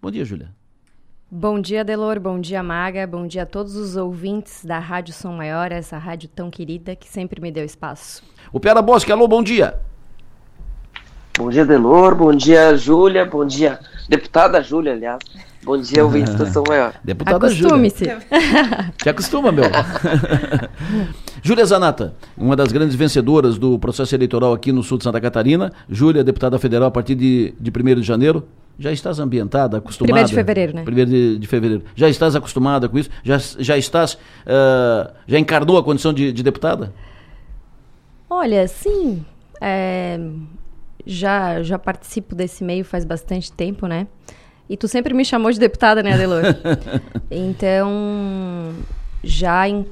Bom dia, Júlia. Bom dia, Delor. Bom dia, Maga. Bom dia a todos os ouvintes da Rádio Som Maior, essa rádio tão querida que sempre me deu espaço. O Piara Bosque, alô, bom dia. Bom dia, Delor. Bom dia, Júlia. Bom dia, deputada Júlia, aliás. Bom dia, ouvintes da Som Maior. Deputada Júlia. Acostume-se. Te acostuma, meu. Júlia Zanata, uma das grandes vencedoras do processo eleitoral aqui no sul de Santa Catarina. Júlia, deputada federal a partir de, de 1 de janeiro. Já estás ambientada, acostumada? Primeiro de fevereiro, né? Primeiro de, de fevereiro. Já estás acostumada com isso? Já, já estás, ah, já encarnou a condição de, de deputada? Olha, sim, é, já, já participo desse meio faz bastante tempo, né? E tu sempre me chamou de deputada, né, Adelor? então, já, em,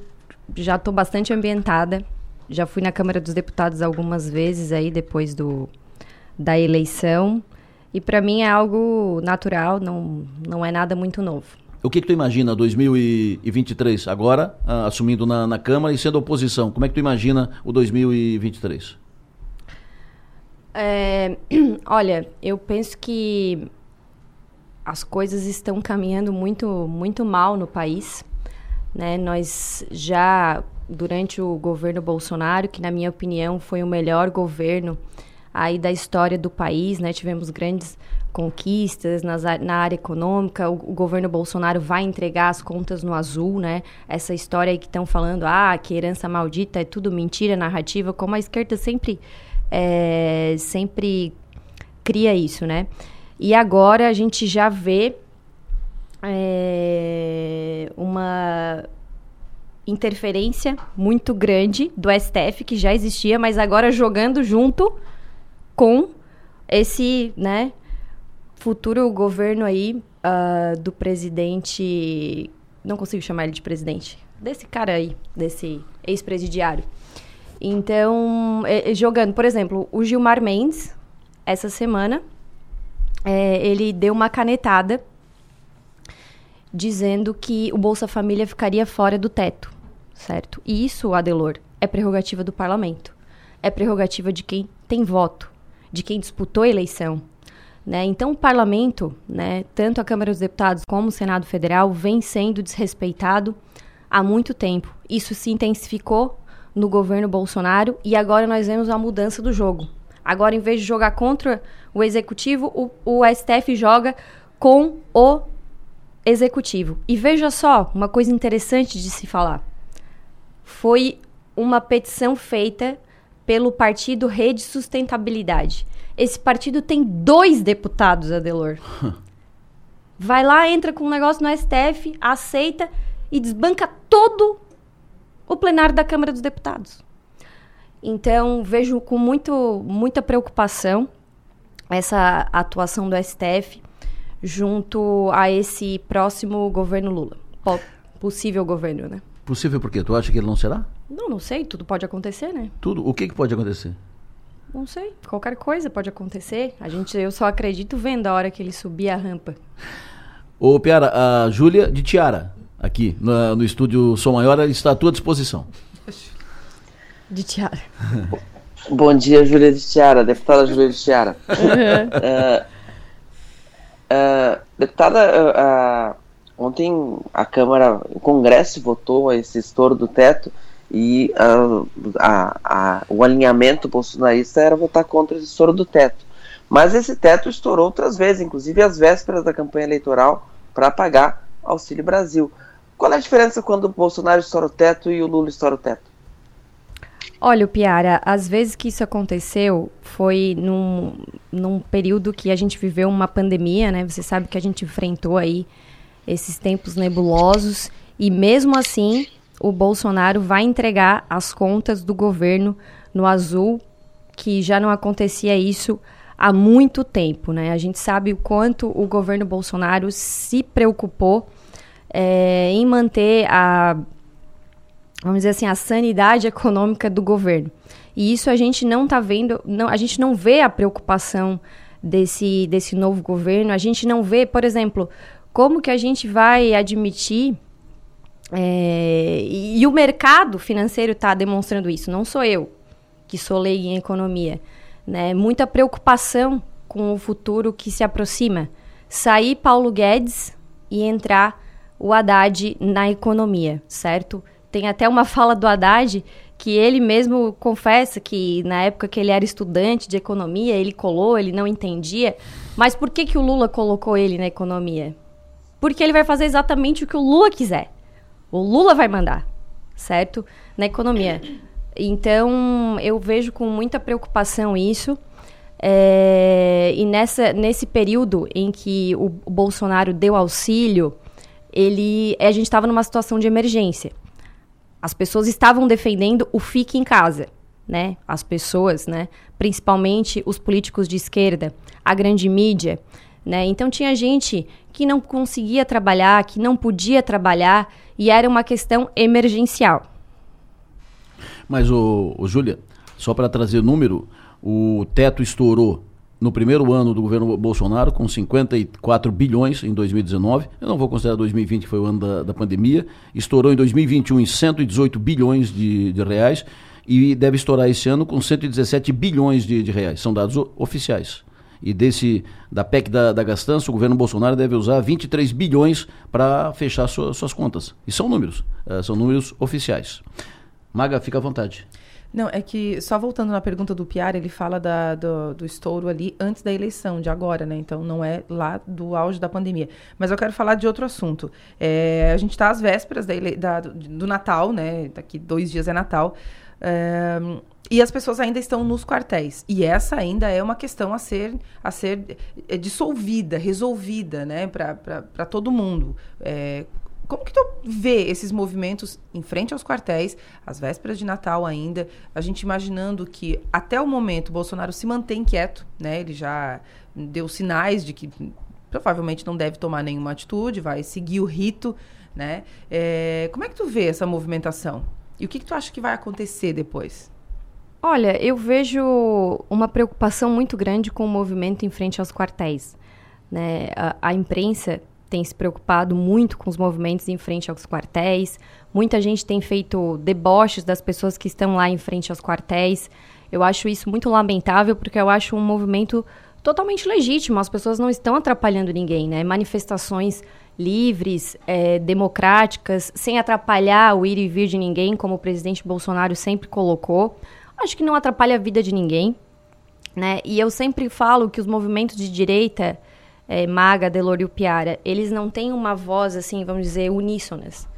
já tô bastante ambientada. Já fui na Câmara dos Deputados algumas vezes aí, depois do, da eleição. E para mim é algo natural, não, não é nada muito novo. O que, que tu imagina 2023, agora, ah, assumindo na, na Câmara e sendo oposição? Como é que tu imagina o 2023? É, olha, eu penso que as coisas estão caminhando muito, muito mal no país. Né? Nós já, durante o governo Bolsonaro, que na minha opinião foi o melhor governo aí da história do país, né? tivemos grandes conquistas nas, na área econômica, o, o, governo Bolsonaro vai entregar as contas no azul, né? Essa história aí que estão falando, ah, que herança maldita é tudo mentira, narrativa, como a esquerda sempre, é, sempre cria isso, né? E agora a gente já vê é, uma interferência muito grande do STF, que já existia, mas agora jogando junto com esse, né, futuro governo aí uh, do presidente. Não consigo chamar ele de presidente. Desse cara aí, desse ex-presidiário. Então, jogando, por exemplo, o Gilmar Mendes, essa semana, é, ele deu uma canetada dizendo que o Bolsa Família ficaria fora do teto, certo? E isso, Adelor, é prerrogativa do parlamento. É prerrogativa de quem tem voto, de quem disputou a eleição. Né? Então, o parlamento, né, tanto a Câmara dos Deputados como o Senado Federal, vem sendo desrespeitado há muito tempo. Isso se intensificou no governo Bolsonaro e agora nós vemos a mudança do jogo. Agora, em vez de jogar contra o executivo, o, o STF joga com o executivo. E veja só, uma coisa interessante de se falar. Foi uma petição feita pelo partido Rede Sustentabilidade. Esse partido tem dois deputados, Adelor. Vai lá, entra com um negócio no STF, aceita e desbanca todo o plenário da Câmara dos Deputados. Então, vejo com muito, muita preocupação essa atuação do STF junto a esse próximo governo Lula. possível governo, né? Possível por quê? Tu acha que ele não será? Não, não sei. Tudo pode acontecer, né? Tudo? O que, que pode acontecer? Não sei. Qualquer coisa pode acontecer. A gente, eu só acredito vendo a hora que ele subir a rampa. Ô, Piara, a Júlia de Tiara, aqui no, no estúdio Som Maior, está à tua disposição. De Tiara. Bom dia, Júlia de Tiara, deputada Júlia de Tiara. Uhum. Uh, uh, deputada, uh, ontem a Câmara, o Congresso votou esse estouro do teto e a, a, o alinhamento bolsonarista era votar contra esse estouro do teto. Mas esse teto estourou outras vezes, inclusive às vésperas da campanha eleitoral, para pagar Auxílio Brasil. Qual é a diferença quando o Bolsonaro estoura o teto e o Lula estoura o teto? Olha, Piara, às vezes que isso aconteceu foi num, num período que a gente viveu uma pandemia, né? Você sabe que a gente enfrentou aí esses tempos nebulosos e mesmo assim o Bolsonaro vai entregar as contas do governo no azul, que já não acontecia isso há muito tempo, né? A gente sabe o quanto o governo Bolsonaro se preocupou é, em manter a, vamos dizer assim, a sanidade econômica do governo. E isso a gente não está vendo, não, a gente não vê a preocupação desse, desse novo governo, a gente não vê, por exemplo, como que a gente vai admitir é, e, e, o mercado financeiro está demonstrando isso, não sou eu, que sou leiga em economia. Né? Muita preocupação com o futuro que se aproxima, sair Paulo Guedes e entrar o Haddad na economia, certo? Tem até uma fala do Haddad que ele mesmo confessa que na época que ele era estudante de economia, ele colou, ele não entendia. Mas por que, que o Lula colocou ele na economia? Porque ele vai fazer exatamente o que o Lula quiser. O Lula vai mandar, certo? Na economia. Então, eu vejo com muita preocupação isso. É, e nessa, nesse período em que o, o Bolsonaro deu auxílio, ele, a gente estava numa situação de emergência. As pessoas estavam defendendo o fique em casa, né? As pessoas, né? Principalmente os políticos de esquerda, a grande mídia, né? Então tinha gente que não conseguia trabalhar, que não podia trabalhar e era uma questão emergencial. Mas o, o Júlia, só para trazer número, o teto estourou no primeiro ano do governo Bolsonaro, com 54 bilhões em 2019. Eu não vou considerar 2020, que foi o ano da, da pandemia. Estourou em 2021 em 118 bilhões de, de, reais e deve estourar esse ano com 117 bilhões de, de reais. São dados oficiais. E desse da PEC da, da gastança, o governo Bolsonaro deve usar 23 bilhões para fechar sua, suas contas. E são números, uh, são números oficiais. Maga, fica à vontade. Não, é que, só voltando na pergunta do Piara, ele fala da, do, do, estouro ali antes da eleição, de agora, né? Então, não é lá do auge da pandemia. Mas eu quero falar de outro assunto. É, a gente está às vésperas da, da, do Natal, né? Daqui dois dias é Natal. É, e as pessoas ainda estão nos quartéis. E essa ainda é uma questão a ser, a ser é, dissolvida, resolvida, né? Para todo mundo. É, como que tu vê esses movimentos em frente aos quartéis, às vésperas de Natal ainda, a gente imaginando que até o momento Bolsonaro se mantém quieto, né? Ele já deu sinais de que provavelmente não deve tomar nenhuma atitude, vai seguir o rito, né? É, como é que tu vê essa movimentação? E o que, que tu acha que vai acontecer depois? Olha, eu vejo uma preocupação muito grande com o movimento em frente aos quartéis. Né? A, a imprensa tem se preocupado muito com os movimentos em frente aos quartéis. Muita gente tem feito deboches das pessoas que estão lá em frente aos quartéis. Eu acho isso muito lamentável porque eu acho um movimento totalmente legítimo. As pessoas não estão atrapalhando ninguém, né? Manifestações livres, é, democráticas, sem atrapalhar o ir e vir de ninguém, como o presidente Bolsonaro sempre colocou. Acho que não atrapalha a vida de ninguém, né? E eu sempre falo que os movimentos de direita é, Maga, Delor e o Piara, eles não têm uma voz, assim, vamos dizer, uníssonas.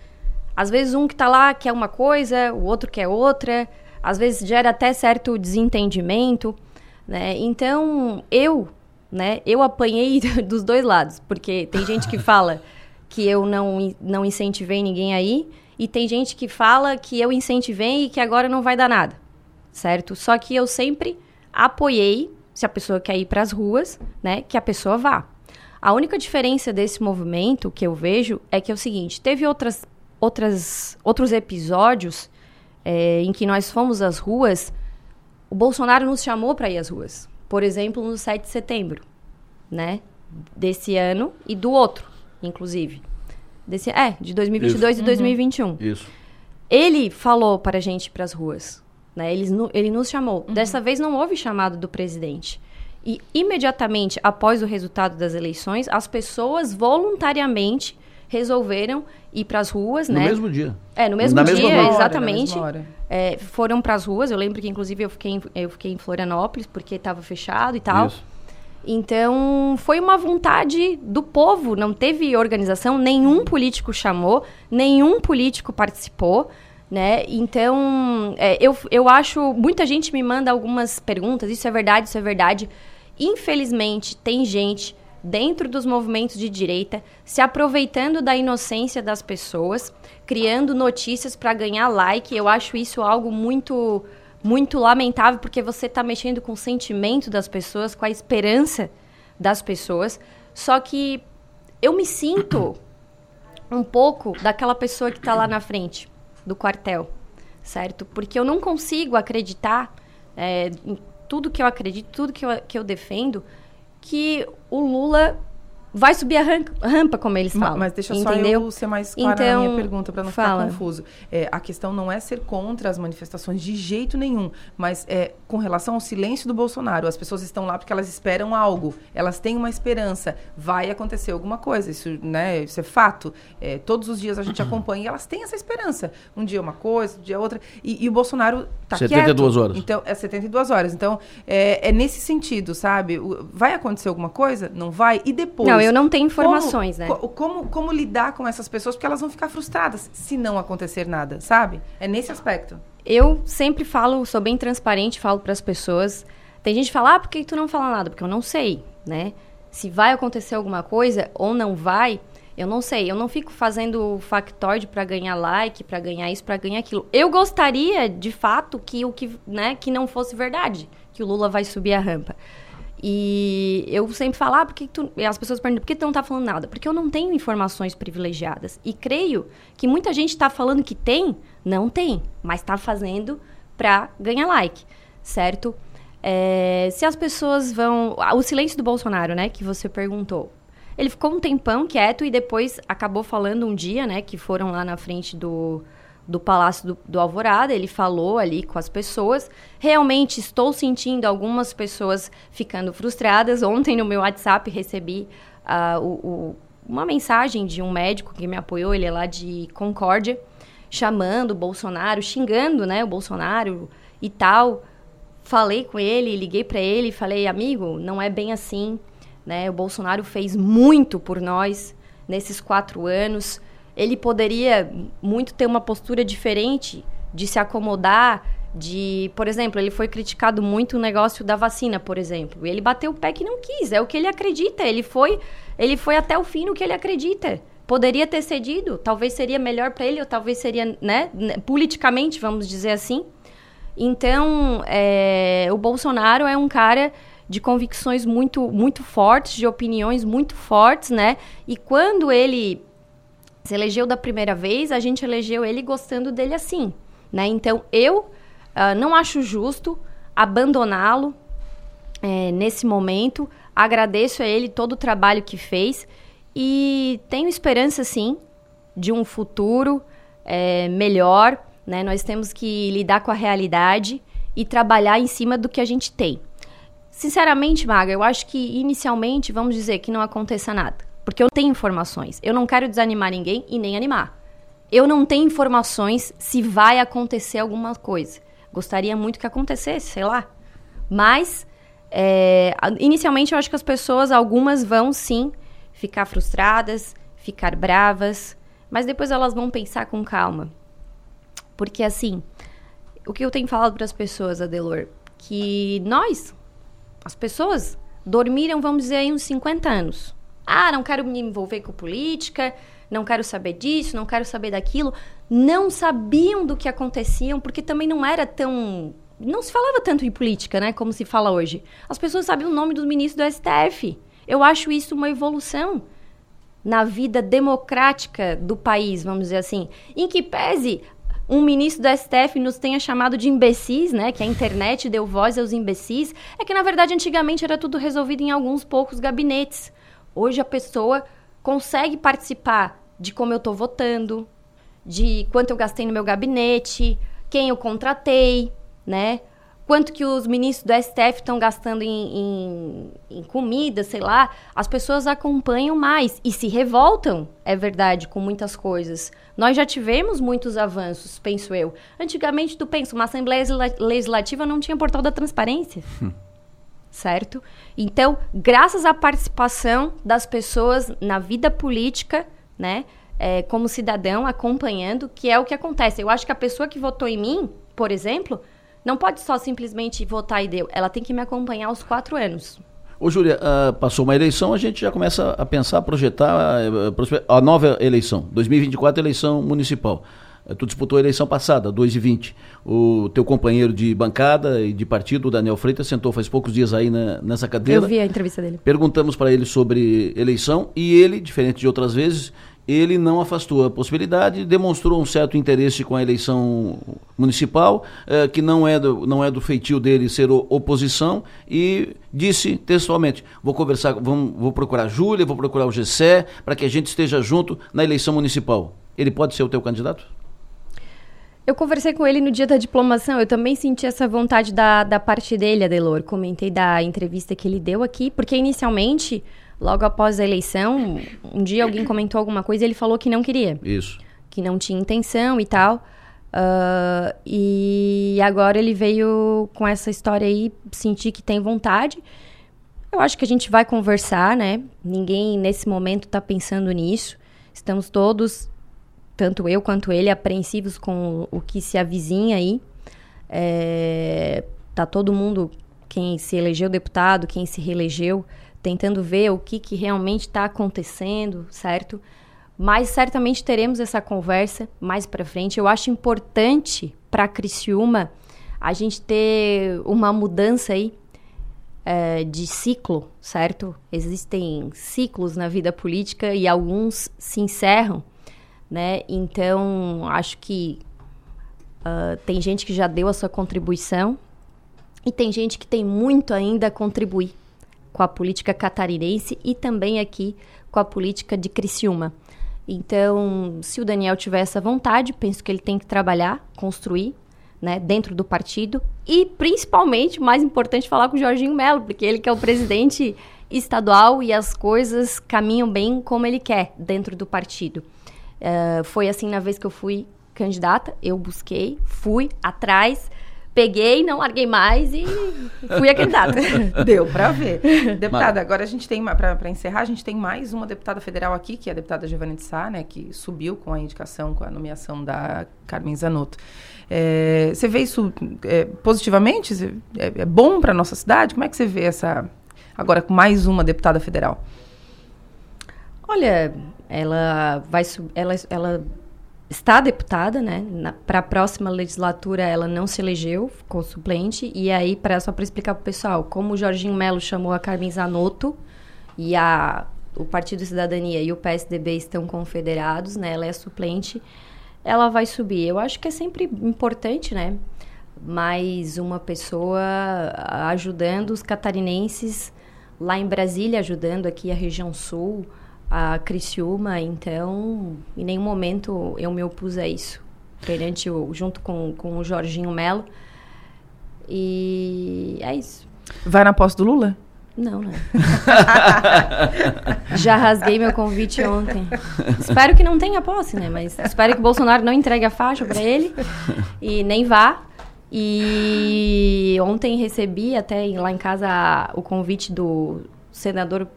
Às vezes um que está lá quer uma coisa, o outro quer outra, às vezes gera até certo desentendimento, né? Então, eu, né, eu apanhei dos dois lados, porque tem gente que fala que eu não, não incentivei ninguém aí, e tem gente que fala que eu incentivei e que agora não vai dar nada, certo? Só que eu sempre apoiei, se a pessoa quer ir para as ruas, né, que a pessoa vá. A única diferença desse movimento que eu vejo é que é o seguinte: teve outras, outras, outros episódios é, em que nós fomos às ruas, o Bolsonaro nos chamou para ir às ruas. Por exemplo, no 7 de setembro, né? Desse ano e do outro, inclusive. Desse, é, de 2022 Isso. e 2021. Uhum. Isso. Ele falou para a gente ir para as ruas. Né? Ele, ele nos chamou. Uhum. Dessa vez não houve chamado do presidente. E imediatamente após o resultado das eleições, as pessoas voluntariamente resolveram ir para as ruas, no né? No mesmo dia. É, no mesmo na dia, mesma exatamente. Hora, é, foram para as ruas. Eu lembro que inclusive eu fiquei em, eu fiquei em Florianópolis porque estava fechado e tal. Isso. Então, foi uma vontade do povo, não teve organização, nenhum político chamou, nenhum político participou, né? Então, é, eu, eu acho, muita gente me manda algumas perguntas, isso é verdade, isso é verdade. Infelizmente, tem gente dentro dos movimentos de direita se aproveitando da inocência das pessoas, criando notícias para ganhar like. Eu acho isso algo muito muito lamentável porque você está mexendo com o sentimento das pessoas, com a esperança das pessoas. Só que eu me sinto um pouco daquela pessoa que está lá na frente do quartel, certo? Porque eu não consigo acreditar é, em tudo que eu acredito, tudo que eu, que eu defendo, que o Lula vai subir a rampa, como eles falam. Mas deixa entendeu? só eu ser mais clara então, na minha então, pergunta, para não fala. ficar confuso. É, a questão não é ser contra as manifestações de jeito nenhum, mas é com relação ao silêncio do Bolsonaro. As pessoas estão lá porque elas esperam algo, elas têm uma esperança, vai acontecer alguma coisa, isso, né, isso é fato. É, todos os dias a gente acompanha e elas têm essa esperança. Um dia uma coisa, um dia outra. E, e o Bolsonaro tá 72 quieto. horas. Então, é 72 horas. Então, é, é nesse sentido, sabe? Vai acontecer alguma coisa? Não vai? E depois... Não, eu não tenho informações, como, né? Co como, como lidar com essas pessoas? Porque elas vão ficar frustradas se não acontecer nada, sabe? É nesse aspecto. Eu sempre falo, sou bem transparente, falo para as pessoas. Tem gente que fala, ah, por que tu não fala nada? Porque eu não sei, né? Se vai acontecer alguma coisa ou não vai, eu não sei. Eu não fico fazendo factoide para ganhar like, para ganhar isso, para ganhar aquilo. Eu gostaria, de fato, que o que, né, que não fosse verdade, que o Lula vai subir a rampa. E eu sempre falo, ah, por que tu... As pessoas perguntam, por que tu não está falando nada? Porque eu não tenho informações privilegiadas. E creio que muita gente está falando que tem, não tem, mas está fazendo para ganhar like, certo? É, se as pessoas vão... O silêncio do Bolsonaro, né, que você perguntou. Ele ficou um tempão quieto e depois acabou falando um dia, né, que foram lá na frente do do Palácio do, do, Alvorada, ele falou ali com as pessoas. Realmente estou sentindo algumas pessoas ficando frustradas. Ontem no meu WhatsApp recebi uh, o, o, uma mensagem de um médico que me apoiou, ele é lá de Concórdia, chamando o Bolsonaro, xingando né, o Bolsonaro e tal. Falei com ele, liguei para ele falei, amigo, não é bem assim. Né? O Bolsonaro fez muito por nós nesses quatro anos ele poderia muito ter uma postura diferente de se acomodar, de, por exemplo, ele foi criticado muito o negócio da vacina, por exemplo. Ele bateu o pé que não quis, é o que ele acredita. Ele foi, ele foi até o fim no que ele acredita. Poderia ter cedido, talvez seria melhor para ele, ou talvez seria, né, politicamente, vamos dizer assim. Então, é, o Bolsonaro é um cara de convicções muito, muito fortes, de opiniões muito fortes, né? E quando ele se elegeu da primeira vez, a gente elegeu ele gostando dele assim, né? Então, eu uh, não acho justo abandoná-lo é, nesse momento. Agradeço a ele todo o trabalho que fez e tenho esperança, sim, de um futuro é, melhor. Né? Nós temos que lidar com a realidade e trabalhar em cima do que a gente tem. Sinceramente, Maga, eu acho que inicialmente vamos dizer que não aconteça nada. Porque eu tenho informações. Eu não quero desanimar ninguém e nem animar. Eu não tenho informações se vai acontecer alguma coisa. Gostaria muito que acontecesse, sei lá. Mas, é, inicialmente, eu acho que as pessoas, algumas vão sim ficar frustradas, ficar bravas, mas depois elas vão pensar com calma. Porque, assim, o que eu tenho falado para as pessoas, Adelor, que nós, as pessoas, dormiram, vamos dizer, aí uns 50 anos. Ah, não quero me envolver com política, não quero saber disso, não quero saber daquilo. Não sabiam do que aconteciam, porque também não era tão. Não se falava tanto em política, né? Como se fala hoje. As pessoas sabiam o nome dos ministros do STF. Eu acho isso uma evolução na vida democrática do país, vamos dizer assim. Em que pese um ministro do STF nos tenha chamado de imbecis, né? Que a internet deu voz aos imbecis. É que, na verdade, antigamente era tudo resolvido em alguns poucos gabinetes. Hoje a pessoa consegue participar de como eu estou votando, de quanto eu gastei no meu gabinete, quem eu contratei, né? Quanto que os ministros do STF estão gastando em, em, em, comida, sei lá. As pessoas acompanham mais e se revoltam, é verdade, com muitas coisas. Nós já tivemos muitos avanços, penso eu. Antigamente, tu pensa, uma Assembleia Legislativa não tinha portal da transparência. Certo? Então, graças à participação das pessoas na vida política, né, é, como cidadão, acompanhando, que é o que acontece. Eu acho que a pessoa que votou em mim, por exemplo, não pode só simplesmente votar e deu. Ela tem que me acompanhar aos quatro anos. Ô, Júlia, uh, passou uma eleição, a gente já começa a pensar, a projetar uh, a nova eleição, 2024, eleição municipal. Eh, tu disputou a eleição passada, 2 e 20. O teu companheiro de bancada e de partido, o Daniel Freitas, sentou faz poucos dias aí na, nessa cadeira. Eu vi a entrevista dele. Perguntamos para ele sobre eleição e ele, diferente de outras vezes, ele não afastou a possibilidade, demonstrou um certo interesse com a eleição municipal, eh, que não é, do, não é do feitio dele ser oposição, e disse textualmente: vou conversar, vamos, vou procurar a Júlia, vou procurar o GCE, para que a gente esteja junto na eleição municipal. Ele pode ser o teu candidato? Eu conversei com ele no dia da diplomação, eu também senti essa vontade da, da parte dele, Adelor. Comentei da entrevista que ele deu aqui, porque inicialmente logo após a eleição, um dia alguém comentou alguma coisa e ele falou que não queria. Isso. Que não tinha intenção e tal. Uh, e agora ele veio com essa história aí, sentir que tem vontade. Eu acho que a gente vai conversar, né? Ninguém nesse momento está pensando nisso. Estamos todos, tanto eu quanto ele, apreensivos com o, que se avizinha aí. É, tá todo mundo, quem se elegeu deputado, quem se reelegeu, tentando ver o que, que realmente está acontecendo, certo? Mas certamente teremos essa conversa mais para frente. Eu acho importante para Criciúma a gente ter uma mudança aí é, de ciclo, certo? Existem ciclos na vida política e alguns se encerram, né? Então, acho que uh, tem gente que já deu a sua contribuição e tem gente que tem muito ainda a contribuir com a política catarinense e também aqui com a política de Criciúma. Então, se o Daniel tiver essa vontade, penso que ele tem que trabalhar, construir, né, dentro do partido e principalmente, mais importante, falar com o Jorginho Melo, porque ele que é o presidente estadual e as coisas caminham bem como ele quer dentro do partido. Uh, foi assim na vez que eu fui candidata, eu busquei, fui atrás, peguei, não larguei mais e fui a candidata. Deu para ver. Deputada, agora a gente tem, para encerrar, a gente tem mais uma deputada federal aqui, que é a deputada Giovanni de Sá, né, que subiu com a indicação, com a nomeação da Carmen Zanotto. É, você vê isso é, positivamente? É, é bom para nossa cidade? Como é que você vê essa, agora com mais uma deputada federal? Olha, ela vai ela, ela está deputada, né? Para a próxima legislatura ela não se elegeu, ficou suplente. E aí, pra, só para explicar para o pessoal, como o Jorginho Melo chamou a Carmen Zanotto e a, o Partido Cidadania e o PSDB estão confederados, né? Ela é suplente, ela vai subir. Eu acho que é sempre importante, né? Mais uma pessoa ajudando os catarinenses lá em Brasília, ajudando aqui a região sul, a Criciúma, então em nenhum momento eu me opus a isso. Perante o, junto com, com o Jorginho Melo. E é isso. Vai na posse do Lula? Não, não. Já rasguei meu convite ontem. espero que não tenha posse, né? Mas espero que o Bolsonaro não entregue a faixa para ele e nem vá. E ontem recebi até lá em casa o convite do senador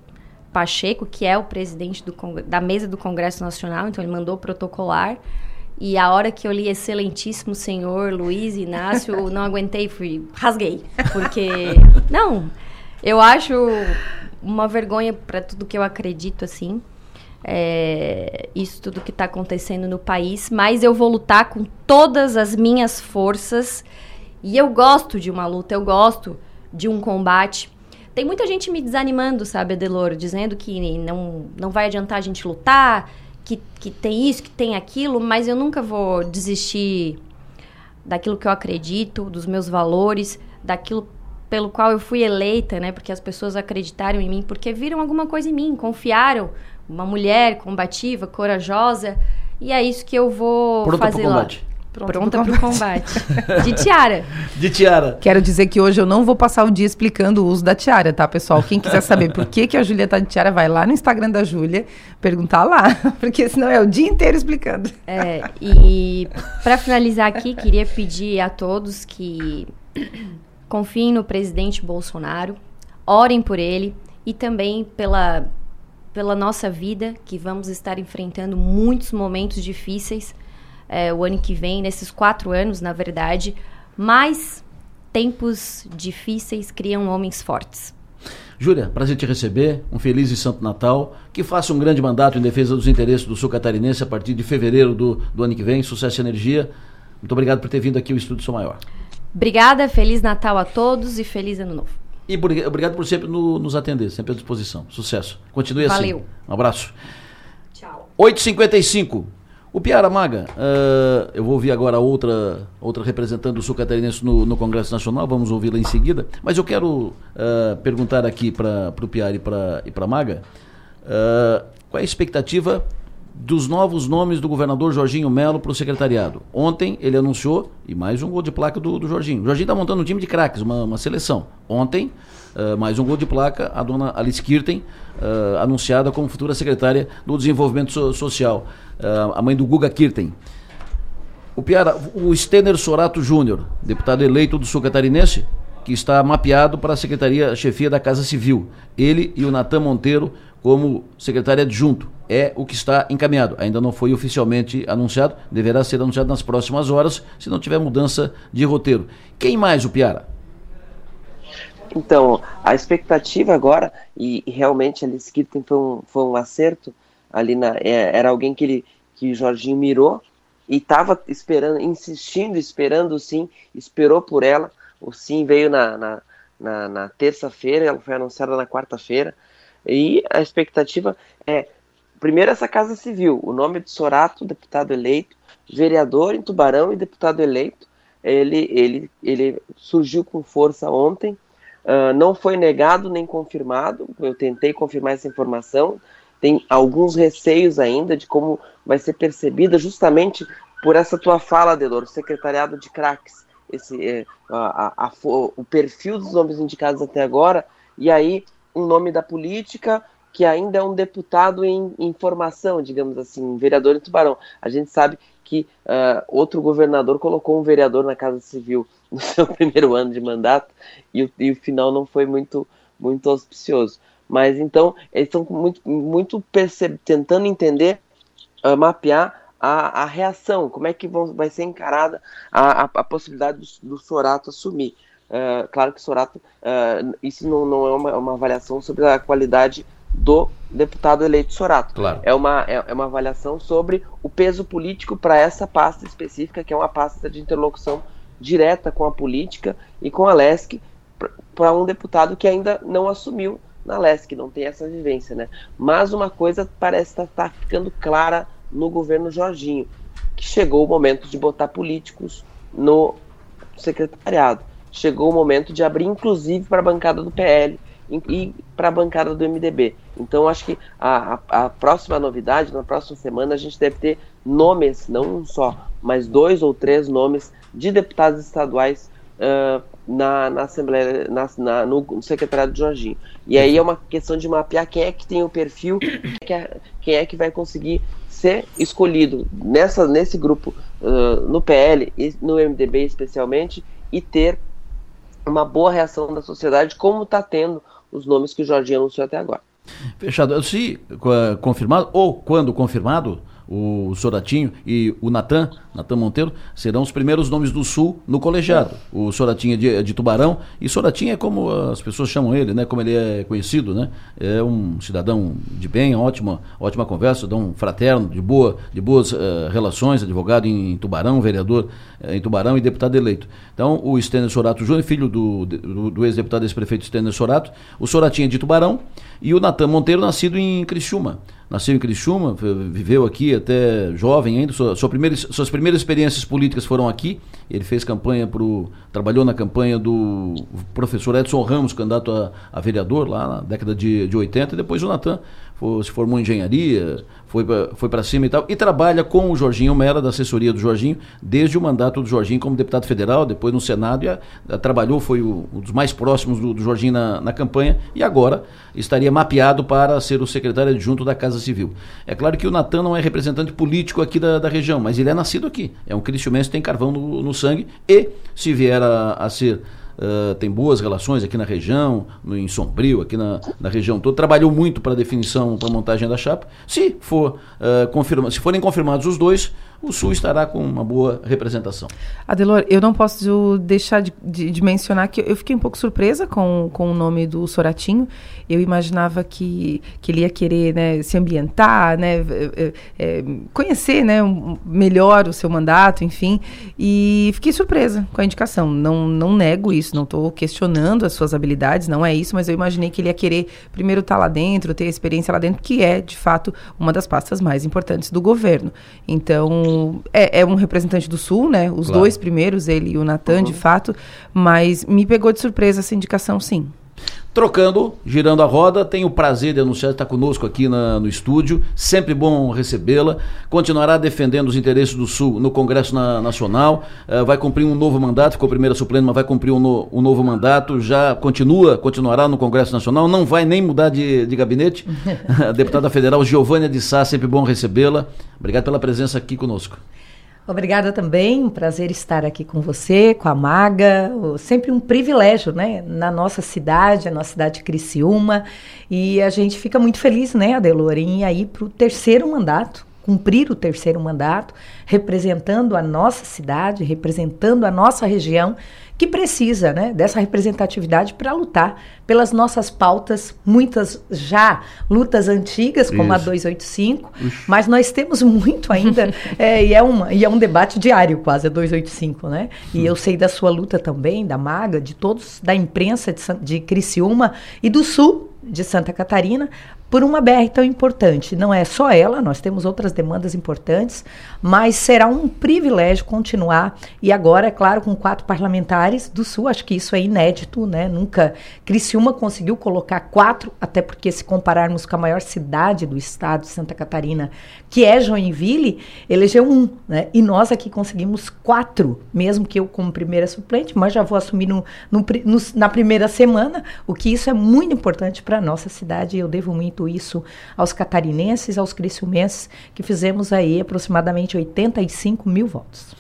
Pacheco, que é o presidente da mesa do Congresso Nacional, então ele mandou protocolar. E a hora que eu li Excelentíssimo Senhor Luiz Inácio, não aguentei, fui rasguei, porque não, eu acho uma vergonha para tudo que eu acredito assim. É, isso tudo que está acontecendo no país, mas eu vou lutar com todas as minhas forças e eu gosto de uma luta, eu gosto de um combate. Tem muita gente me desanimando, sabe, Adeloro, dizendo que não, não vai adiantar a gente lutar, que, que tem isso, que tem aquilo, mas eu nunca vou desistir daquilo que eu acredito, dos meus valores, daquilo pelo qual eu fui eleita, né? Porque as pessoas acreditaram em mim, porque viram alguma coisa em mim, confiaram. Uma mulher combativa, corajosa. E é isso que eu vou Pronta fazer lá. Combate. Pronta, Pronta para o combate. De tiara. De tiara. Quero dizer que hoje eu não vou passar o dia explicando o uso da tiara, tá, pessoal? Quem quiser saber por que, que a Júlia tá de tiara, vai lá no Instagram da Júlia perguntar lá, porque senão é o dia inteiro explicando. É, e para finalizar aqui, queria pedir a todos que confiem no presidente Bolsonaro, orem por ele e também pela, pela nossa vida, que vamos estar enfrentando muitos momentos difíceis é, o ano que vem, nesses quatro anos, na verdade, mas tempos difíceis criam homens fortes. Júlia, prazer te receber, um feliz e santo Natal, que faça um grande mandato em defesa dos interesses do sul catarinense a partir de fevereiro do, do ano que vem, sucesso e energia. Muito obrigado por ter vindo aqui ao Estúdio Sou Maior. Obrigada, Feliz Natal a todos e Feliz Ano Novo. E obrigado por sempre no, nos atender, sempre à disposição. Sucesso. Continue Valeu. assim. Um abraço. Tchau. 8h55. O Piara Maga, uh, eu vou ouvir agora outra, outra representante do Sul Catarinense no, no Congresso Nacional, vamos ouvi-la em seguida. Mas eu quero uh, perguntar aqui para o Piara e para e Maga uh, qual é a expectativa dos novos nomes do governador Jorginho Melo para o secretariado. Ontem ele anunciou, e mais um gol de placa do, do Jorginho. O Jorginho está montando um time de craques, uma, uma seleção. Ontem, uh, mais um gol de placa, a dona Alice Kirten, uh, anunciada como futura secretária do Desenvolvimento so Social, uh, a mãe do Guga Kirten. O Piara, o Stener Sorato Júnior, deputado eleito do Sul Catarinense, que está mapeado para a Secretaria Chefia da Casa Civil. Ele e o Natan Monteiro como secretário adjunto. É o que está encaminhado. Ainda não foi oficialmente anunciado, deverá ser anunciado nas próximas horas, se não tiver mudança de roteiro. Quem mais, o Piara? Então, a expectativa agora, e, realmente ali Skirten foi um, foi um acerto, ali na, é, era alguém que, ele, que o Jorginho mirou e estava esperando, insistindo, esperando sim, esperou por ela. O sim veio na, na, na, na terça-feira, ela foi anunciada na quarta-feira. E a expectativa é, primeiro, essa Casa Civil, o nome de Sorato, deputado eleito, vereador em Tubarão e deputado eleito. Ele, ele, ele surgiu com força ontem, uh, não foi negado nem confirmado. Eu tentei confirmar essa informação. Tem alguns receios ainda de como vai ser percebida, justamente por essa tua fala, Delor, o secretariado de craques, esse, a, a, o perfil dos nomes indicados até agora, e aí um nome da política que ainda é um deputado em, em formação, digamos assim, um vereador em Tubarão. A gente sabe que uh, outro governador colocou um vereador na Casa Civil no seu primeiro ano de mandato e o, e o final não foi muito, muito auspicioso. Mas então, eles estão muito, muito tentando entender, uh, mapear a, a, reação, como é que vão, vai ser encarada a, a, a possibilidade do, do Sorato assumir. Uh, claro que Sorato, uh, isso não, não é uma, uma, avaliação sobre a qualidade do deputado eleito Sorato. Claro. É, uma, é, é uma avaliação sobre o peso político para essa pasta específica, que é uma pasta de interlocução direta com a política e com a LESC, para um deputado que ainda não assumiu na LESC, não tem essa vivência. Né? Mas uma coisa parece estar tá, tá ficando clara no governo Jorginho, que chegou o momento de botar políticos no secretariado chegou o momento de abrir, inclusive, para a bancada do PL e para a bancada do MDB. Então, acho que a, a, próxima novidade, na próxima semana, a gente deve ter nomes, não um só, mas dois ou três nomes de deputados estaduais uh, na, na Assembleia, na, na, no secretariado de Jorginho. E aí é uma questão de mapear quem é que tem o perfil, quem é, quem é que vai conseguir ser escolhido nessa, nesse grupo, uh, no PL e no MDB especialmente, e ter uma boa reação da sociedade, como está tendo os nomes que o Jorginho anunciou até agora. Fechado. Se confirmado, ou quando confirmado, o Soratinho e o Natan, Natan Monteiro, serão os primeiros nomes do Sul no colegiado. O Soratinho é de, de, Tubarão, e Soratinho é como as pessoas chamam ele, né? Como ele é conhecido, né? É um cidadão de bem, ótima, ótima conversa, cidadão fraterno, de, boa, de boas uh, relações, advogado em, em Tubarão, vereador uh, em Tubarão e deputado eleito. Então, o Stênio Sorato Júnior, filho do, do, do ex-deputado ex-prefeito Stênio Sorato, o Soratinho é de Tubarão e o Natan Monteiro, nascido em Criciúma nasceu em Criciúma, viveu aqui até jovem ainda, sua, sua primeira, suas primeiras experiências políticas foram aqui. Ele fez campanha pro, trabalhou na campanha do professor Edson Ramos, candidato a, a vereador lá na década de, de 80, e depois o Natan se formou em engenharia, foi para foi cima e tal, e trabalha com o Jorginho Mela, da assessoria do Jorginho, desde o mandato do Jorginho como deputado federal, depois no Senado, e a, a, trabalhou, foi o, um dos mais próximos do, do Jorginho na, na, campanha, e agora estaria mapeado para ser o secretário adjunto da Casa Civil. É claro que o Natan não é representante político aqui da, da região, mas ele é nascido aqui, é um cristiumense tem carvão no, no sangue, e se vier a, a ser Uh, tem boas relações aqui na região, no, em Sombrio, aqui na, na região toda. Trabalhou muito para a definição, para a montagem da chapa. Se, for, uh, confirma, se forem confirmados os dois, o Sul estará com uma boa representação. Adelor, eu não posso deixar de, de, de, mencionar que eu fiquei um pouco surpresa com, com o nome do Soratinho. Eu imaginava que, que ele ia querer né, se ambientar, né, é, conhecer né, melhor o seu mandato, enfim. E fiquei surpresa com a indicação. Não, não nego isso, não estou questionando as suas habilidades, não é isso, mas eu imaginei que ele ia querer primeiro estar tá lá dentro, ter experiência lá dentro, que é, de fato, uma das pastas mais importantes do governo. Então, é, é um representante do Sul, né? Os claro. dois primeiros, ele e o Natan, uhum. de fato, mas me pegou de surpresa essa indicação, sim. Trocando, girando a roda, tenho o prazer de anunciar que está conosco aqui na, no estúdio. Sempre bom recebê-la. Continuará defendendo os interesses do Sul no Congresso na, Nacional. Uh, vai cumprir um novo mandato, ficou primeira suplente, mas vai cumprir um, no, um, novo mandato. Já continua, continuará no Congresso Nacional. Não vai nem mudar de, de gabinete. Deputada Federal Giovânia de Sá, sempre bom recebê-la. Obrigado pela presença aqui conosco. Obrigada também, um prazer estar aqui com você, com a Maga, sempre um privilégio, né, na nossa cidade, a nossa cidade de Criciúma, e a gente fica muito feliz, né, Adelor, em ir aí para o terceiro mandato, cumprir o terceiro mandato, representando a nossa cidade, representando a nossa região, que precisa né, dessa representatividade para lutar pelas nossas pautas, muitas já lutas antigas, como Isso. a 285, Ixi. mas nós temos muito ainda, é, e, é uma, e é um debate diário quase, a 285, né? E eu sei da sua luta também, da Maga, de todos, da imprensa de, de Criciúma e do Sul, de Santa Catarina, por uma BR tão importante. Não é só ela, nós temos outras demandas importantes, mas será um privilégio continuar. E agora, é claro, com quatro parlamentares do Sul, acho que isso é inédito, né? Nunca. Criciúma conseguiu colocar quatro, até porque, se compararmos com a maior cidade do estado, Santa Catarina, que é Joinville, elegeu um, né? E nós aqui conseguimos quatro, mesmo que eu como primeira suplente, mas já vou assumir no, no, no, na primeira semana, o que isso é muito importante para a nossa cidade e eu devo muito isso aos catarinenses, aos criciumenses, que fizemos aí aproximadamente 85 mil votos.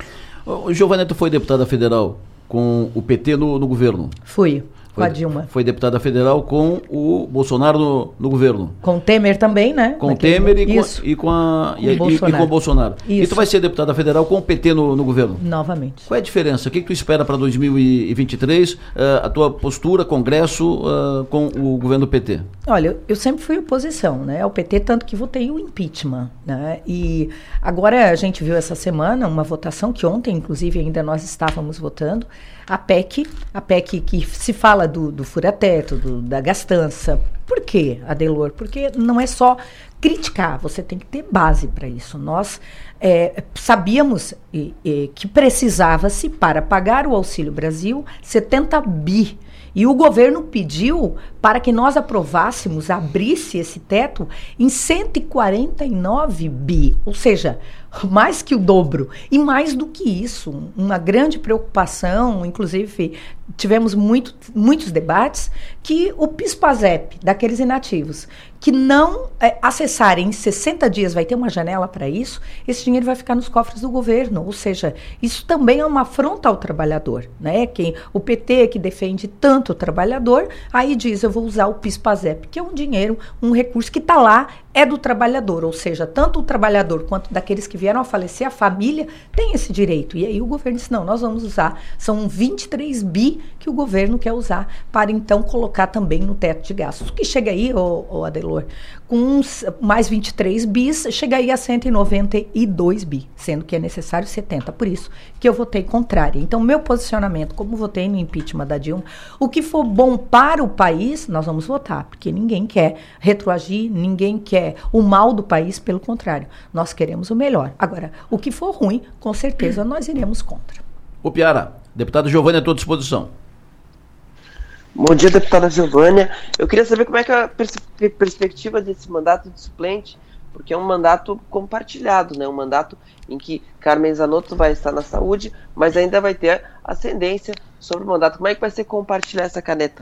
O Giovanni, tu foi deputada federal com o PT no, no governo? Fui com a Dilma. Foi deputada federal com o Bolsonaro no, no governo. Com o Temer também, né? Com o Temer e com, e com, a, e, e, e, com o Bolsonaro. Isso. E tu vai ser deputada federal com o PT no, no governo? Novamente. Qual é a diferença? O que, que tu espera para 2023? Uh, a tua postura, Congresso, uh, com o governo PT? Olha, eu sempre fui oposição, né? Ao PT, tanto que votei o impeachment, né? E agora a gente viu essa semana uma votação que ontem, inclusive, ainda nós estávamos votando, a PEC, a PEC que se fala do, do furateto, da gastança. Por quê, Adelor? Porque não é só criticar, você tem que ter base para isso. Nós é, sabíamos e, e, que precisava-se, para pagar o Auxílio Brasil, 70 bi. E o governo pediu para que nós aprovássemos, abrisse esse teto em 149 bi. Ou seja, mais que o dobro. E mais do que isso, uma grande preocupação, inclusive tivemos muito, muitos debates, que o PIS-PASEP, daqueles inativos, que não é, acessarem em 60 dias, vai ter uma janela para isso, esse dinheiro vai ficar nos cofres do governo. Ou seja, isso também é uma afronta ao trabalhador. Né? Quem, o PT, que defende tanto o trabalhador, aí diz, eu vou usar o PIS-PASEP, que é um dinheiro, um recurso que está lá, é do trabalhador. Ou seja, tanto o trabalhador quanto daqueles que vieram a falecer, a família, tem esse direito. E aí o governo disse, não, nós vamos usar, são 23 bi que o governo quer usar para então colocar também no teto de gastos. O que chega aí, ô, ô Adelor, com uns, mais 23 bis, chega aí a 192 bi, sendo que é necessário 70. Por isso que eu votei contrária. Então, meu posicionamento, como votei no impeachment da Dilma, o que for bom para o país, nós vamos votar, porque ninguém quer retroagir, ninguém quer o mal do país, pelo contrário, nós queremos o melhor. Agora, o que for ruim, com certeza nós iremos contra. O Piara, deputado Giovanni à tua disposição. Bom dia, deputada Giovânia. Eu queria saber como é que é a pers perspectiva desse mandato de suplente, porque é um mandato compartilhado, né? Um mandato em que Carmen Zanotto vai estar na saúde, mas ainda vai ter ascendência sobre o mandato. Como é que vai ser compartilhar essa caneta?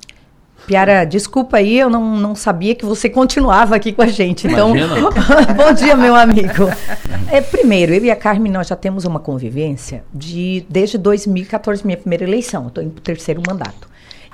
Piara, desculpa aí, eu não, não sabia que você continuava aqui com a gente. Então, bom dia, meu amigo. É, primeiro, eu e a Carmen, nós já temos uma convivência de desde 2014, minha primeira eleição. Estou em terceiro mandato.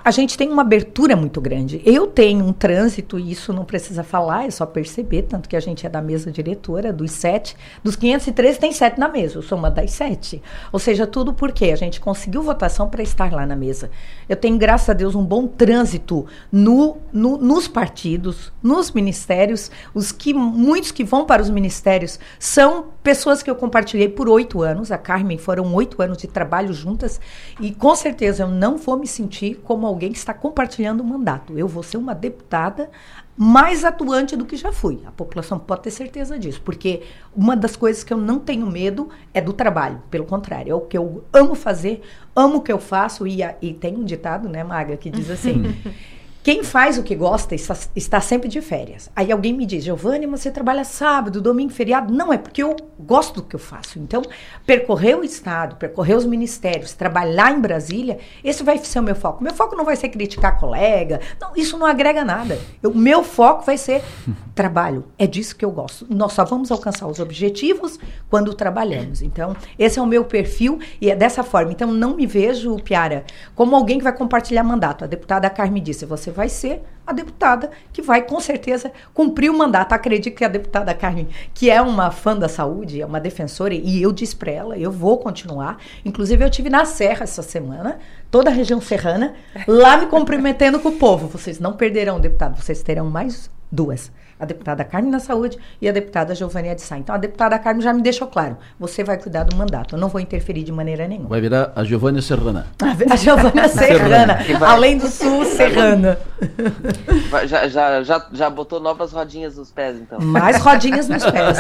A gente tem uma abertura muito grande. Eu tenho um trânsito, e isso não precisa falar, é só perceber, tanto que a gente é da mesa diretora, dos sete, dos 513 tem sete na mesa, eu sou uma das sete. Ou seja, tudo porque a gente conseguiu votação para estar lá na mesa. Eu tenho, graças a Deus, um bom trânsito no, no, nos partidos, nos ministérios. Os que muitos que vão para os ministérios são pessoas que eu compartilhei por oito anos. A Carmen foram oito anos de trabalho juntas e com certeza eu não vou me sentir como alguém que está compartilhando o mandato. Eu vou ser uma deputada mais atuante do que já fui. A população pode ter certeza disso, porque uma das coisas que eu não tenho medo é do trabalho. Pelo contrário, é o que eu amo fazer, amo o que eu faço. E, e tem um ditado, né, Maga, que diz assim. Quem faz o que gosta está, está sempre de férias. Aí alguém me diz, Giovanni, você trabalha sábado, domingo, feriado? Não, é porque eu gosto do que eu faço. Então, percorrer o Estado, percorrer os ministérios, trabalhar em Brasília, esse vai ser o meu foco. Meu foco não vai ser criticar colega, não, isso não agrega nada. O meu foco vai ser trabalho. É disso que eu gosto. Nós só vamos alcançar os objetivos quando trabalhamos. Então, esse é o meu perfil e é dessa forma. Então, não me vejo, Piara, como alguém que vai compartilhar mandato. A deputada Carme disse, você vai ser a deputada que vai, com certeza, cumprir o mandato. Acredito que a deputada Carmen, que é uma fã da saúde, é uma defensora, e eu disse para ela, eu vou continuar. Inclusive, eu tive na Serra essa semana, toda a região serrana, lá me comprometendo com o povo. Vocês não perderão, deputado, vocês terão mais duas a deputada Carmen na saúde e a deputada Giovânia de Sá. Então, a deputada Carmen já me deixou claro, você vai cuidar do mandato, eu não vou interferir de maneira nenhuma. Vai virar a Giovânia Serrana. A Giovânia Serrana, além do Sul, Serrana. Já, já, já, já botou novas rodinhas nos pés, então. Mais rodinhas nos pés.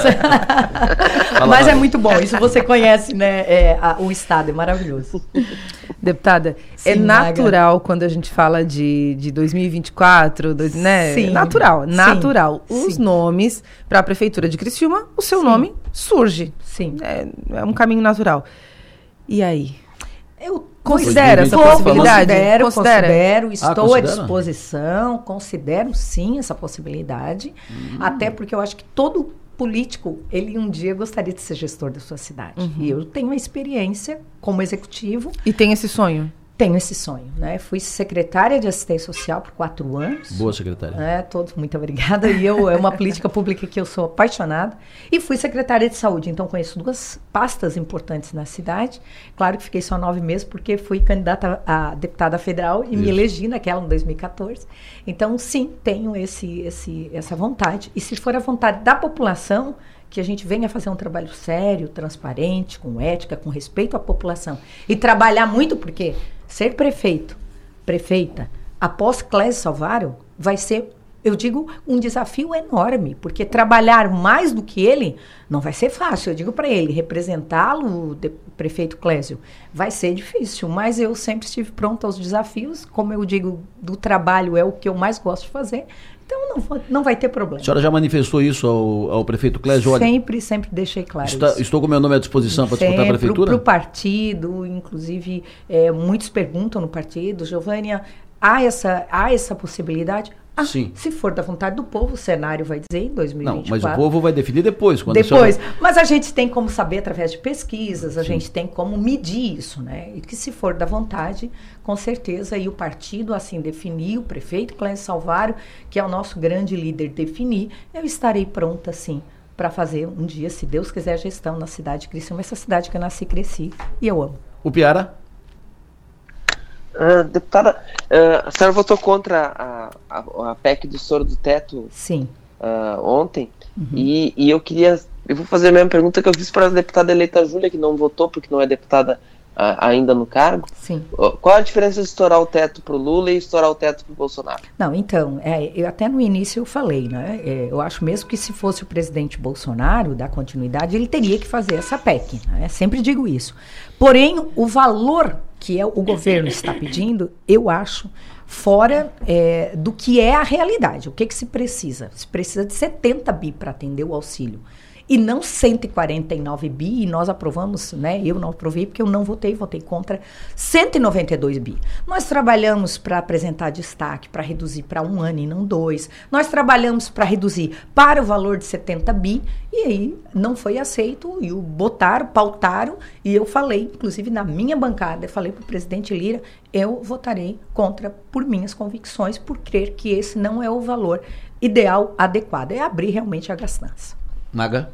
Mas é muito bom, isso você conhece, né, é, a, o Estado, é maravilhoso. Deputada, Sim, é natural Maga. quando a gente fala de, de 2024, do, né? Sim. Natural, natural. Sim. Os Sim. nomes para a Prefeitura de Criciúma, o seu nome surge. Sim. É, é, um caminho natural. E aí? Eu considero essa possibilidade? Considero, considera? considero, estou ah, à disposição, considero sim essa possibilidade, hum. até porque eu acho que todo político, ele um dia gostaria de ser gestor da sua cidade. Uhum. E eu tenho uma experiência como executivo. E tem esse sonho? Tenho esse sonho, né? Fui secretária de assistência social por quatro anos. Boa secretária. É, todos, muito obrigada. E eu é uma política pública que eu sou apaixonada. E fui secretária de saúde, então conheço duas pastas importantes na cidade. Claro que fiquei só nove meses porque fui candidata a deputada federal e Isso. me elegi naquela em 2014. Então, sim, tenho esse, esse, essa vontade. E se for a vontade da população, que a gente venha fazer um trabalho sério, transparente, com ética, com respeito à população. E trabalhar muito, porque ser prefeito, prefeita, após Clésio Salvário, vai ser, eu digo, um desafio enorme, porque trabalhar mais do que ele não vai ser fácil. Eu digo para ele, representá-lo, prefeito Clésio, vai ser difícil, mas eu sempre estive pronto aos desafios. Como eu digo, do trabalho é o que eu mais gosto de fazer. Então não, não vai ter problema. A senhora já manifestou isso ao, ao prefeito Clésio? Sempre, sempre deixei claro está. Estou com meu nome à disposição para disputar a prefeitura? Para o partido, inclusive, é, muitos perguntam no partido, Giovânia, há essa, há essa possibilidade? Ah, Sim. Se for da vontade do povo, o cenário vai dizer em 2024. Não, mas o povo vai definir depois. Quando depois. Senhora... Mas a gente tem como saber através de pesquisas, a Sim. gente tem como medir isso, né? E que se for da vontade, com certeza, e o partido assim definir, o prefeito Clésio Salvário, que é o nosso grande líder, definir, eu estarei pronta, sim, para fazer um dia, se Deus quiser, a gestão na cidade de Criciúma, essa cidade que eu nasci e cresci, e eu amo. O Piara? Uh, deputada, uh, a senhora votou contra a, a, a, PEC do soro do teto Sim. Uh, ontem, uhum. e, e, eu queria. Eu vou fazer a mesma pergunta que eu fiz para a deputada eleita Júlia, que não votou porque não é deputada ainda no cargo. Sim. Qual a diferença de estourar o teto para o Lula e estourar o teto para o Bolsonaro? Não, então, é, eu até no início eu falei, né? É, eu acho mesmo que se fosse o presidente Bolsonaro dar continuidade, ele teria que fazer essa PEC. Né? Sempre digo isso. Porém, o valor que é, o governo está pedindo, eu acho, fora é, do que é a realidade. O que, que se precisa? Se precisa de 70 bi para atender o auxílio. E não 149 bi, e nós aprovamos, né? Eu não aprovei porque eu não votei, votei contra 192 bi. Nós trabalhamos para apresentar destaque, para reduzir para um ano e não dois. Nós trabalhamos para reduzir para o valor de 70 bi, e aí não foi aceito, e o botaram, pautaram, e eu falei, inclusive na minha bancada, eu falei para o presidente Lira, eu votarei contra por minhas convicções, por crer que esse não é o valor ideal, adequado. É abrir realmente a gastança. Maga?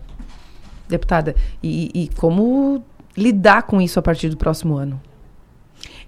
Deputada, e, e como lidar com isso a partir do próximo ano?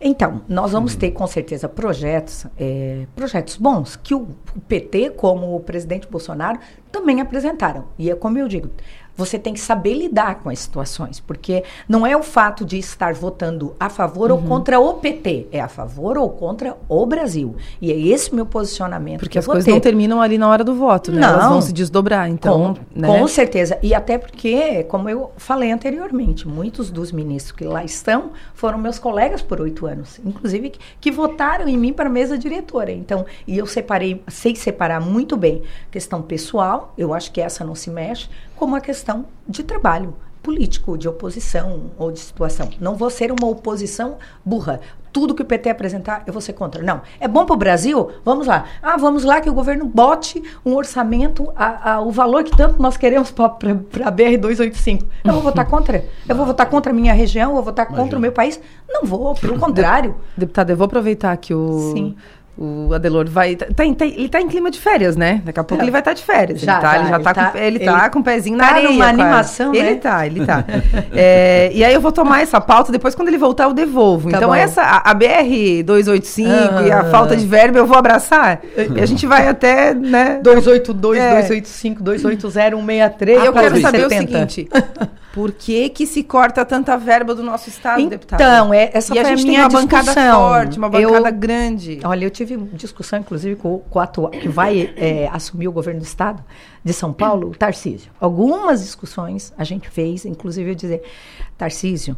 Então, nós vamos ter com certeza projetos, é, projetos bons, que o, o, PT, como o presidente Bolsonaro, também apresentaram. E é como eu digo, você tem que saber lidar com as situações, porque não é o fato de estar votando a favor uhum. ou contra o PT, é a favor ou contra o Brasil. E é esse meu posicionamento. Porque as coisas não terminam ali na hora do voto, né? Não, Elas vão se desdobrar, então. Com, né? com certeza. E até porque, como eu falei anteriormente, muitos dos ministros que lá estão foram meus colegas por oito anos, inclusive que, que votaram em mim para a mesa diretora. Então, e eu separei, sei separar muito bem questão pessoal, eu acho que essa não se mexe, como a questão de trabalho político, de oposição ou de situação. Não vou ser uma oposição burra. Tudo que o PT apresentar, eu vou ser contra. Não. É bom para o Brasil? Vamos lá. Ah, vamos lá que o governo bote um orçamento, a, a, o valor que tanto nós queremos para a BR-285. Eu vou votar contra? Eu vou votar contra a minha região? Eu vou votar Imagina. contra o meu país? Não vou, pelo contrário. Deputada, eu vou aproveitar que o... Sim o Adelor vai. Tá, tá, ele tá em clima de férias, né? Daqui a pouco ele vai estar tá de férias. Já, ele tá, já, ele já tá, tá, com, ele tá com o pezinho na tá areia. numa animação, né? Ele tá, ele tá. é, e aí eu vou tomar essa pauta, depois quando ele voltar eu devolvo. Tá então bom. essa, a, a BR-285 e a falta de verbo eu vou abraçar. e a gente vai até, né? 282, é. 285, 280, 163. Eu quero saber 70. o seguinte. Por que, que se corta tanta verba do nosso Estado, então, deputado? Então, é, essa e foi a, gente a minha tem uma discussão. bancada forte, uma bancada eu, grande. Olha, eu tive discussão, inclusive, com, com o atual, que vai é, assumir o governo do Estado de São Paulo, o Tarcísio. Algumas discussões a gente fez, inclusive eu dizer, Tarcísio,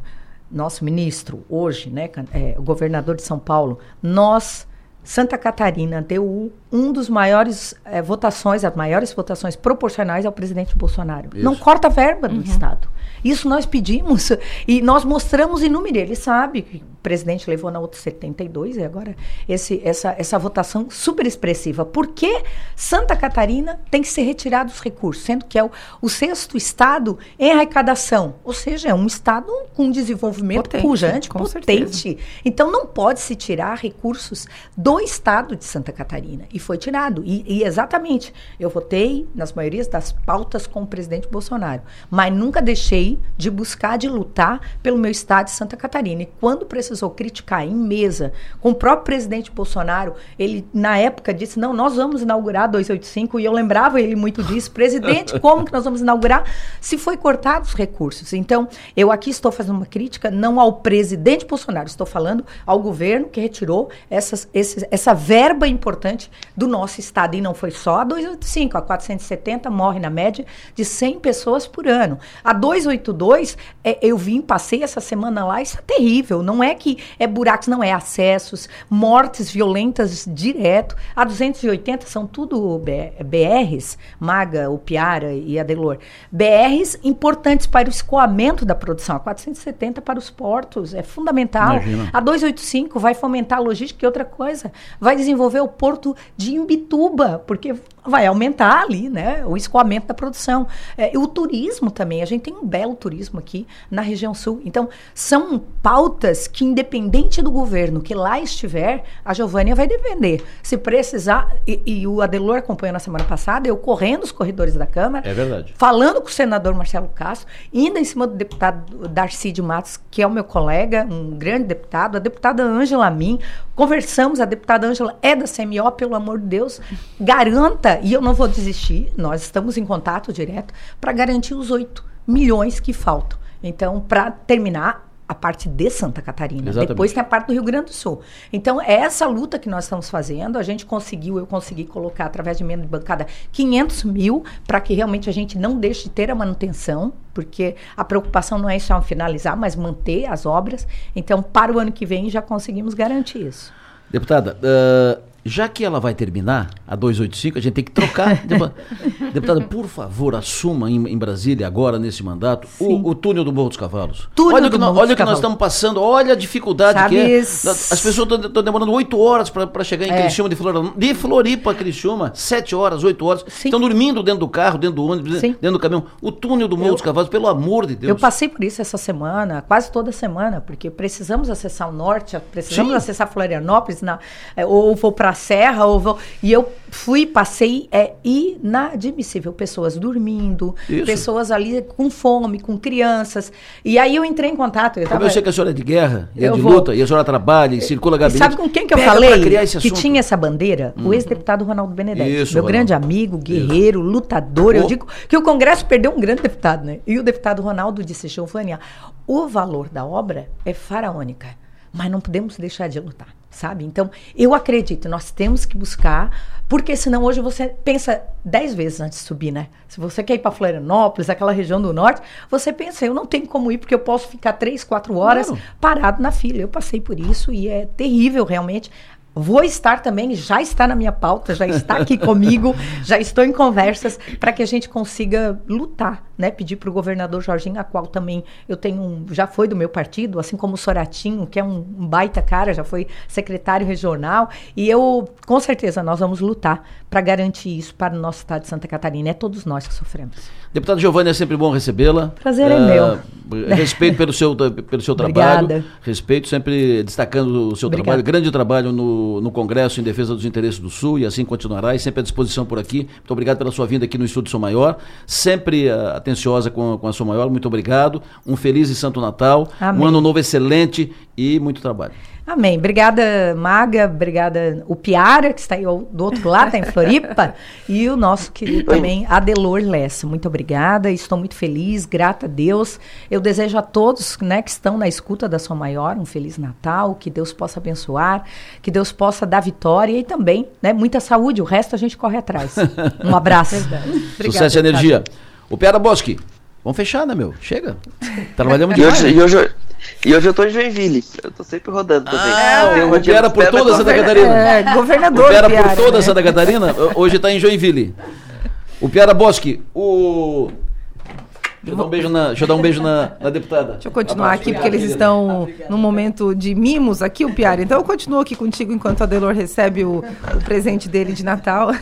nosso ministro, hoje, né, é, o governador de São Paulo, nós Santa Catarina deu um dos maiores é, votações, as maiores votações proporcionais ao presidente Bolsonaro. Isso. Não corta a verba do uhum. Estado. Isso nós pedimos e nós mostramos em número. Ele sabe que o presidente levou na outra 72 e agora esse, essa, essa votação super expressiva. Por que Santa Catarina tem que ser retirado os recursos, sendo que é o, o sexto estado em arrecadação? Ou seja, é um estado com desenvolvimento potente, pujante, potente. Certeza. Então não pode se tirar recursos do estado de Santa Catarina. E foi tirado. E, e exatamente, eu votei nas maiorias das pautas com o presidente Bolsonaro, mas nunca deixei de buscar, de lutar pelo meu estado de Santa Catarina. E quando precisou criticar em mesa com o próprio presidente Bolsonaro, ele na época disse: "Não, nós vamos inaugurar 285", e eu lembrava ele muito disso: "Presidente, como que nós vamos inaugurar se foi cortado os recursos?". Então, eu aqui estou fazendo uma crítica não ao presidente Bolsonaro, estou falando ao governo que retirou essas, esses, essa verba importante do nosso estado e não foi só a 285, a 470 morre na média de 100 pessoas por ano. A 285 282, é, eu vim, passei essa semana lá, isso é terrível. Não é que é buracos, não é acessos, mortes violentas direto. A 280 são tudo BRs, Maga, o Piara e Adelor. BRs importantes para o escoamento da produção. A 470 para os portos, é fundamental. Imagina. A 285 vai fomentar a logística e outra coisa, vai desenvolver o porto de Imbituba, porque vai aumentar ali, né, o escoamento da produção. É, o turismo também, a gente tem um belo turismo aqui na região sul. Então, são pautas que, independente do governo que lá estiver, a Giovânia vai defender. Se precisar, e, e o Adelor acompanhou na semana passada, eu correndo os corredores da Câmara, é verdade. falando com o senador Marcelo Castro, indo em cima do deputado Darcy de Matos, que é o meu colega, um grande deputado, a deputada Ângela Min, conversamos, a deputada Ângela é da CMO, pelo amor de Deus, garanta, e eu não vou desistir, nós estamos em contato direto, para garantir os oito milhões que faltam. Então, para terminar, a parte de Santa Catarina. Exatamente. Depois tem a parte do Rio Grande do Sul. Então, é essa luta que nós estamos fazendo. A gente conseguiu, eu consegui colocar, através de emenda de bancada, 500 mil, para que realmente a gente não deixe de ter a manutenção, porque a preocupação não é só finalizar, mas manter as obras. Então, para o ano que vem, já conseguimos garantir isso. Deputada, uh, já que ela vai terminar, a 285, a gente tem que trocar. Deputada, por favor, assuma em, em, Brasília, agora, nesse mandato, o, o, túnel do Morro dos Cavalos. Túnel olha o que, nós, olha que nós estamos passando, olha a dificuldade Sabe que é. As pessoas estão demorando oito horas para chegar em é. Criciúma de Floripa. De Floripa a Criciúma, sete horas, oito horas. Estão dormindo dentro do carro, dentro do ônibus, Sim. dentro do caminhão. O túnel do Morro eu, dos Cavalos, pelo amor de Deus. Eu passei por isso essa semana, quase toda semana, porque precisamos acessar o norte, precisamos Sim. acessar Florianópolis, na, é, ou vou para Serra, ou vou. E eu fui, passei, é inadmissível. Pessoas dormindo, isso. pessoas ali com fome, com crianças. E aí eu entrei em contato. Eu, tava, eu sei que a senhora é de guerra, e é de vou, luta, e a senhora trabalha e circula gabinete. Sabe com quem que eu falei que tinha essa bandeira? Hum. O ex-deputado Ronaldo Benedetti. Isso, meu Ronaldo. grande amigo, guerreiro, isso. lutador. Eu digo que o Congresso perdeu um grande deputado, né? E o deputado Ronaldo disse, Giovânia, o valor da obra é faraônica, mas não podemos deixar de lutar sabe? Então, eu acredito, nós temos que buscar, porque senão hoje você pensa dez vezes antes de subir, né? Se você quer ir para Florianópolis, aquela região do norte, você pensa, eu não tenho como ir, porque eu posso ficar três, quatro horas claro. parado na fila. Eu passei por isso e é terrível, realmente. Vou estar também, já está na minha pauta, já está aqui comigo, já estou em conversas para que a gente consiga lutar, né? Pedir para o governador Jorginho, a qual também eu tenho um, já foi do meu partido, assim como o Soratinho, que é um, baita cara, já foi secretário regional, e eu, com certeza, nós vamos lutar para garantir isso para o nosso estado de Santa Catarina. É todos nós que sofremos. Deputada Giovanni, é sempre bom recebê-la. Prazer é, é meu. Respeito pelo seu, pelo seu trabalho. Respeito, sempre destacando o seu Obrigada. trabalho, grande trabalho no, no Congresso em defesa dos interesses do Sul e assim continuará e sempre à disposição por aqui. Muito obrigado pela sua vinda aqui no Estúdio São Maior. Sempre uh, atenciosa com, com a São Maior. Muito obrigado. Um feliz e santo Natal. Amém. Um ano novo excelente e muito trabalho. Amém. Obrigada, Maga. Obrigada, o Piara, que está aí do outro lado, está em Floripa. e o nosso querido também, Adelor Lessa. Muito obrigada. Estou muito feliz, grata a Deus. Eu desejo a todos né, que estão na escuta da Sua Maior um Feliz Natal, que Deus possa abençoar, que Deus possa dar vitória e também né, muita saúde. O resto a gente corre atrás. Um abraço. Sucesso e energia. O Piara Bosque. Vamos fechar, né, meu? Chega. Trabalhamos demais. E hoje, e hoje, e hoje eu tô em Joinville. Eu tô sempre rodando também. Ah, o Piara por toda Santa Catarina. É, governador. O Piara por toda né? Santa Catarina, hoje tá em Joinville. O Piara Bosque, o Deixa eu dar um beijo na, deixa eu dar um beijo na, na deputada. Deixa eu continuar aqui, porque eles estão num momento de mimos aqui, o Piara. Então eu continuo aqui contigo enquanto a Delor recebe o, o presente dele de Natal.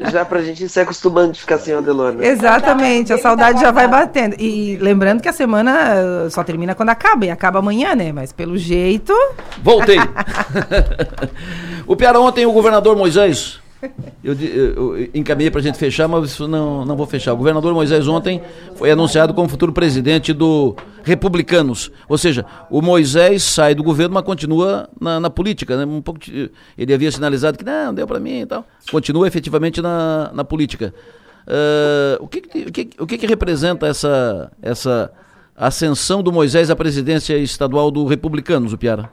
Já, já pra gente ir se acostumando de ficar sem o Adelor, né? Exatamente, a saudade já vai batendo. E lembrando que a semana só termina quando acaba, e acaba amanhã, né? Mas pelo jeito. Voltei! o Piara, ontem o governador Moisés eu, eu, encaminhei para a gente fechar, mas isso não, não vou fechar. O governador Moisés ontem foi anunciado como futuro presidente do Republicanos. Ou seja, o Moisés sai do governo, mas continua na, na política. Né? Um pouco de, ele havia sinalizado que não, deu para mim e tal. Continua efetivamente na, na política. Uh, o que, o, que, o que, que representa essa, essa ascensão do Moisés à presidência estadual do Republicanos, o Piara?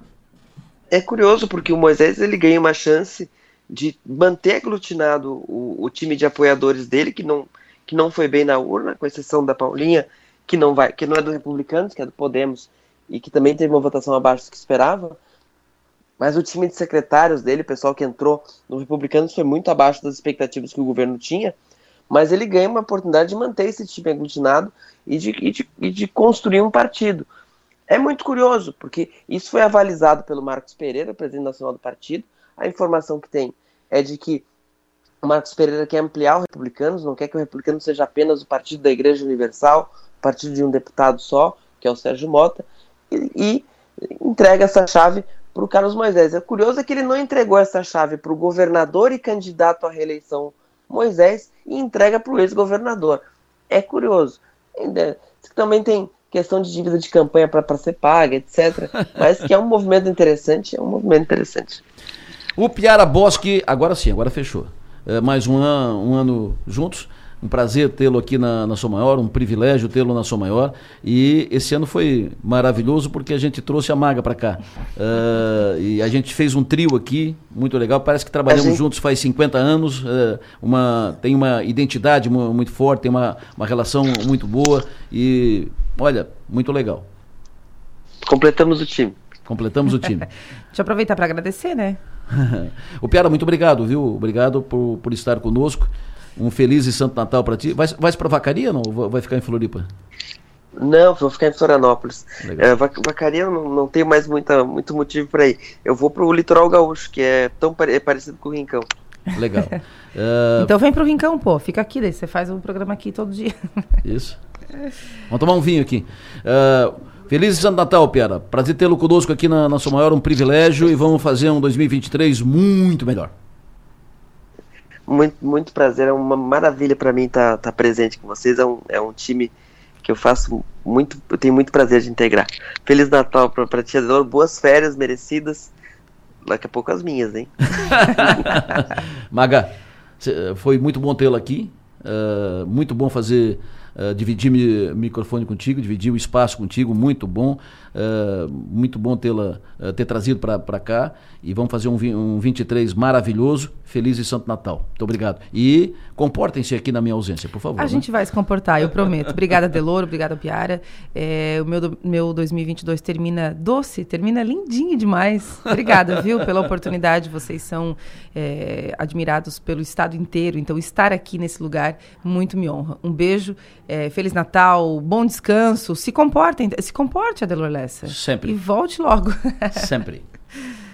É curioso, porque o Moisés ele ganha uma chance de manter aglutinado o, o, time de apoiadores dele, que não, que não foi bem na urna, com exceção da Paulinha, que não vai, que não é do Republicanos, que é do Podemos, e que também teve uma votação abaixo do que esperava. Mas o time de secretários dele, o pessoal que entrou no Republicanos, foi muito abaixo das expectativas que o governo tinha. Mas ele ganha uma oportunidade de manter esse time aglutinado e de, e de, e de construir um partido. É muito curioso, porque isso foi avalizado pelo Marcos Pereira, presidente nacional do partido, a informação que tem é de que o Marcos Pereira quer ampliar o Republicanos, não quer que o Republicano seja apenas o partido da Igreja Universal, o partido de um deputado só, que é o Sérgio Mota, e, e entrega essa chave para o Carlos Moisés. É curioso é que ele não entregou essa chave para o governador e candidato à reeleição Moisés e entrega para o ex-governador. É curioso. Também tem questão de dívida de campanha para ser paga, etc. Mas que é um movimento interessante, é um movimento interessante. O Piara Bosque, agora sim, agora fechou. É, mais um, an, um ano juntos. Um prazer tê-lo aqui na, na Sou Maior, um privilégio tê-lo na Sou Maior. E esse ano foi maravilhoso porque a gente trouxe a Maga para cá. Uh, e a gente fez um trio aqui, muito legal. Parece que trabalhamos gente... juntos faz 50 anos. Uh, uma, tem uma identidade muito forte, tem uma, uma relação muito boa. E, olha, muito legal. Completamos o time. Completamos o time. Deixa eu aproveitar para agradecer, né? O Piara, muito obrigado, viu? Obrigado por, por estar conosco. Um feliz e santo Natal para ti. Vai, vai para Vacaria ou não? Vai ficar em Floripa? Não, vou ficar em Florianópolis. É, vacaria não, não tenho mais muita, muito motivo para ir. Eu vou para o litoral gaúcho, que é tão é parecido com o Rincão. Legal. uh... Então vem para o Rincão, pô. Fica aqui, daí você faz o um programa aqui todo dia. Isso. Vamos tomar um vinho aqui. Uh, feliz Santo Natal, Piara. Prazer tê-lo conosco aqui na, na Maior, um privilégio e vamos fazer um 2023 muito melhor. Muito, muito prazer, é uma maravilha para mim estar tá, tá presente com vocês. É um, é um time que eu faço muito, eu tenho muito prazer de integrar. Feliz Natal para Tia Delor, boas férias merecidas. Daqui a pouco as minhas, hein? Maga, foi muito bom tê-la aqui. Uh, muito bom fazer uh, dividir mi microfone contigo, dividir o espaço contigo, muito bom. Uh, muito bom tê-la uh, ter trazido para cá. E vamos fazer um, um 23 maravilhoso. Feliz e Santo Natal. Muito obrigado. E comportem-se aqui na minha ausência, por favor. A né? gente vai se comportar, eu prometo. Obrigada, Deloro. Obrigada, Piara. É, o meu, meu 2022 termina doce, termina lindinho demais. Obrigada, viu, pela oportunidade. Vocês são é, admirados pelo estado inteiro. Então, estar aqui nesse lugar muito me honra. Um beijo, é, Feliz Natal, bom descanso. Se comportem, se comporte, Adelor Lessa. Sempre. E volte logo. Sempre.